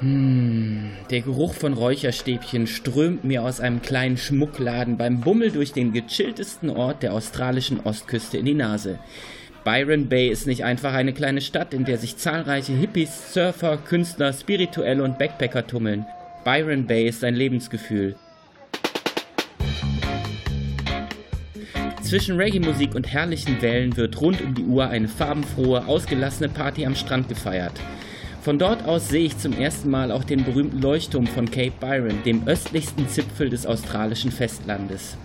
Hm, der Geruch von Räucherstäbchen strömt mir aus einem kleinen Schmuckladen beim Bummel durch den gechilltesten Ort der australischen Ostküste in die Nase. Byron Bay ist nicht einfach eine kleine Stadt, in der sich zahlreiche Hippies, Surfer, Künstler, Spirituelle und Backpacker tummeln. Byron Bay ist ein Lebensgefühl. Zwischen Reggae-Musik und herrlichen Wellen wird rund um die Uhr eine farbenfrohe, ausgelassene Party am Strand gefeiert. Von dort aus sehe ich zum ersten Mal auch den berühmten Leuchtturm von Cape Byron, dem östlichsten Zipfel des australischen Festlandes.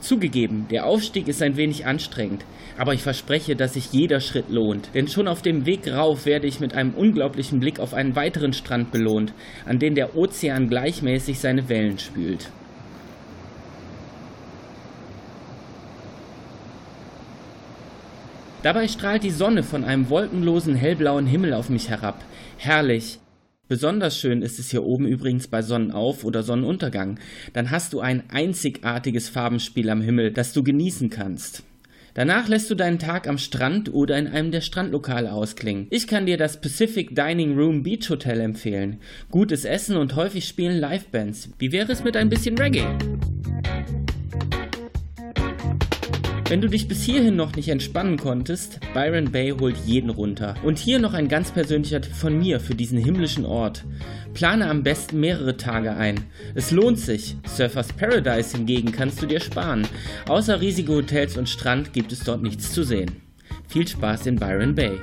Zugegeben, der Aufstieg ist ein wenig anstrengend, aber ich verspreche, dass sich jeder Schritt lohnt, denn schon auf dem Weg rauf werde ich mit einem unglaublichen Blick auf einen weiteren Strand belohnt, an den der Ozean gleichmäßig seine Wellen spült. Dabei strahlt die Sonne von einem wolkenlosen hellblauen Himmel auf mich herab. Herrlich. Besonders schön ist es hier oben übrigens bei Sonnenauf- oder Sonnenuntergang. Dann hast du ein einzigartiges Farbenspiel am Himmel, das du genießen kannst. Danach lässt du deinen Tag am Strand oder in einem der Strandlokale ausklingen. Ich kann dir das Pacific Dining Room Beach Hotel empfehlen. Gutes Essen und häufig spielen Livebands. Wie wäre es mit ein bisschen Reggae? Wenn du dich bis hierhin noch nicht entspannen konntest, Byron Bay holt jeden runter. Und hier noch ein ganz persönlicher Tipp von mir für diesen himmlischen Ort. Plane am besten mehrere Tage ein. Es lohnt sich. Surfers Paradise hingegen kannst du dir sparen. Außer riesige Hotels und Strand gibt es dort nichts zu sehen. Viel Spaß in Byron Bay.